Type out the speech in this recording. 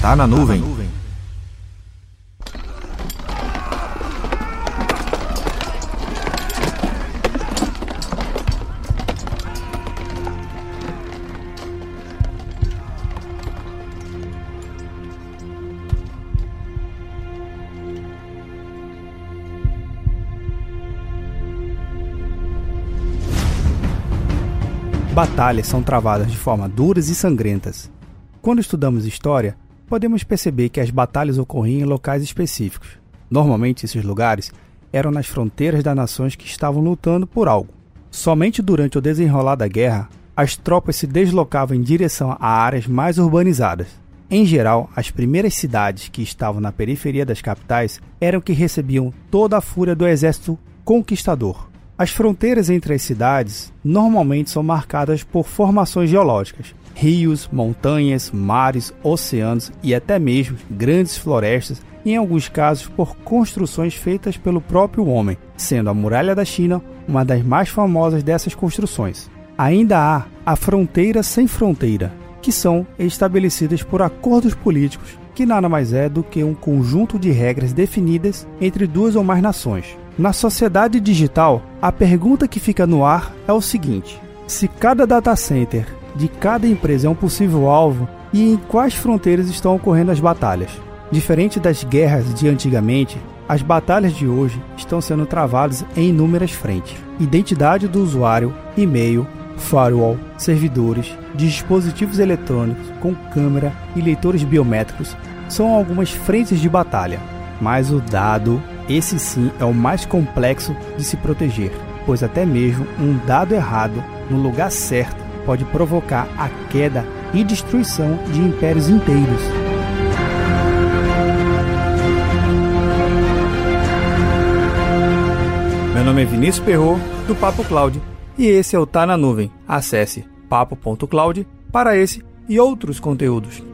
Tá na nuvem. Batalhas são travadas de forma duras e sangrentas. Quando estudamos história, podemos perceber que as batalhas ocorriam em locais específicos. Normalmente, esses lugares eram nas fronteiras das nações que estavam lutando por algo. Somente durante o desenrolar da guerra, as tropas se deslocavam em direção a áreas mais urbanizadas. Em geral, as primeiras cidades que estavam na periferia das capitais eram que recebiam toda a fúria do exército conquistador. As fronteiras entre as cidades normalmente são marcadas por formações geológicas, rios, montanhas, mares, oceanos e até mesmo grandes florestas, em alguns casos por construções feitas pelo próprio homem, sendo a Muralha da China uma das mais famosas dessas construções. Ainda há a fronteira sem fronteira, que são estabelecidas por acordos políticos, que nada mais é do que um conjunto de regras definidas entre duas ou mais nações. Na sociedade digital, a pergunta que fica no ar é o seguinte: se cada data center de cada empresa é um possível alvo e em quais fronteiras estão ocorrendo as batalhas? Diferente das guerras de antigamente, as batalhas de hoje estão sendo travadas em inúmeras frentes: identidade do usuário, e-mail, firewall, servidores, dispositivos eletrônicos com câmera e leitores biométricos são algumas frentes de batalha. Mas o dado, esse sim, é o mais complexo de se proteger, pois até mesmo um dado errado no lugar certo pode provocar a queda e destruição de impérios inteiros. Meu nome é Vinícius Perro do Papo Cloud, e esse é o Tá na Nuvem. Acesse papo.cloud para esse e outros conteúdos.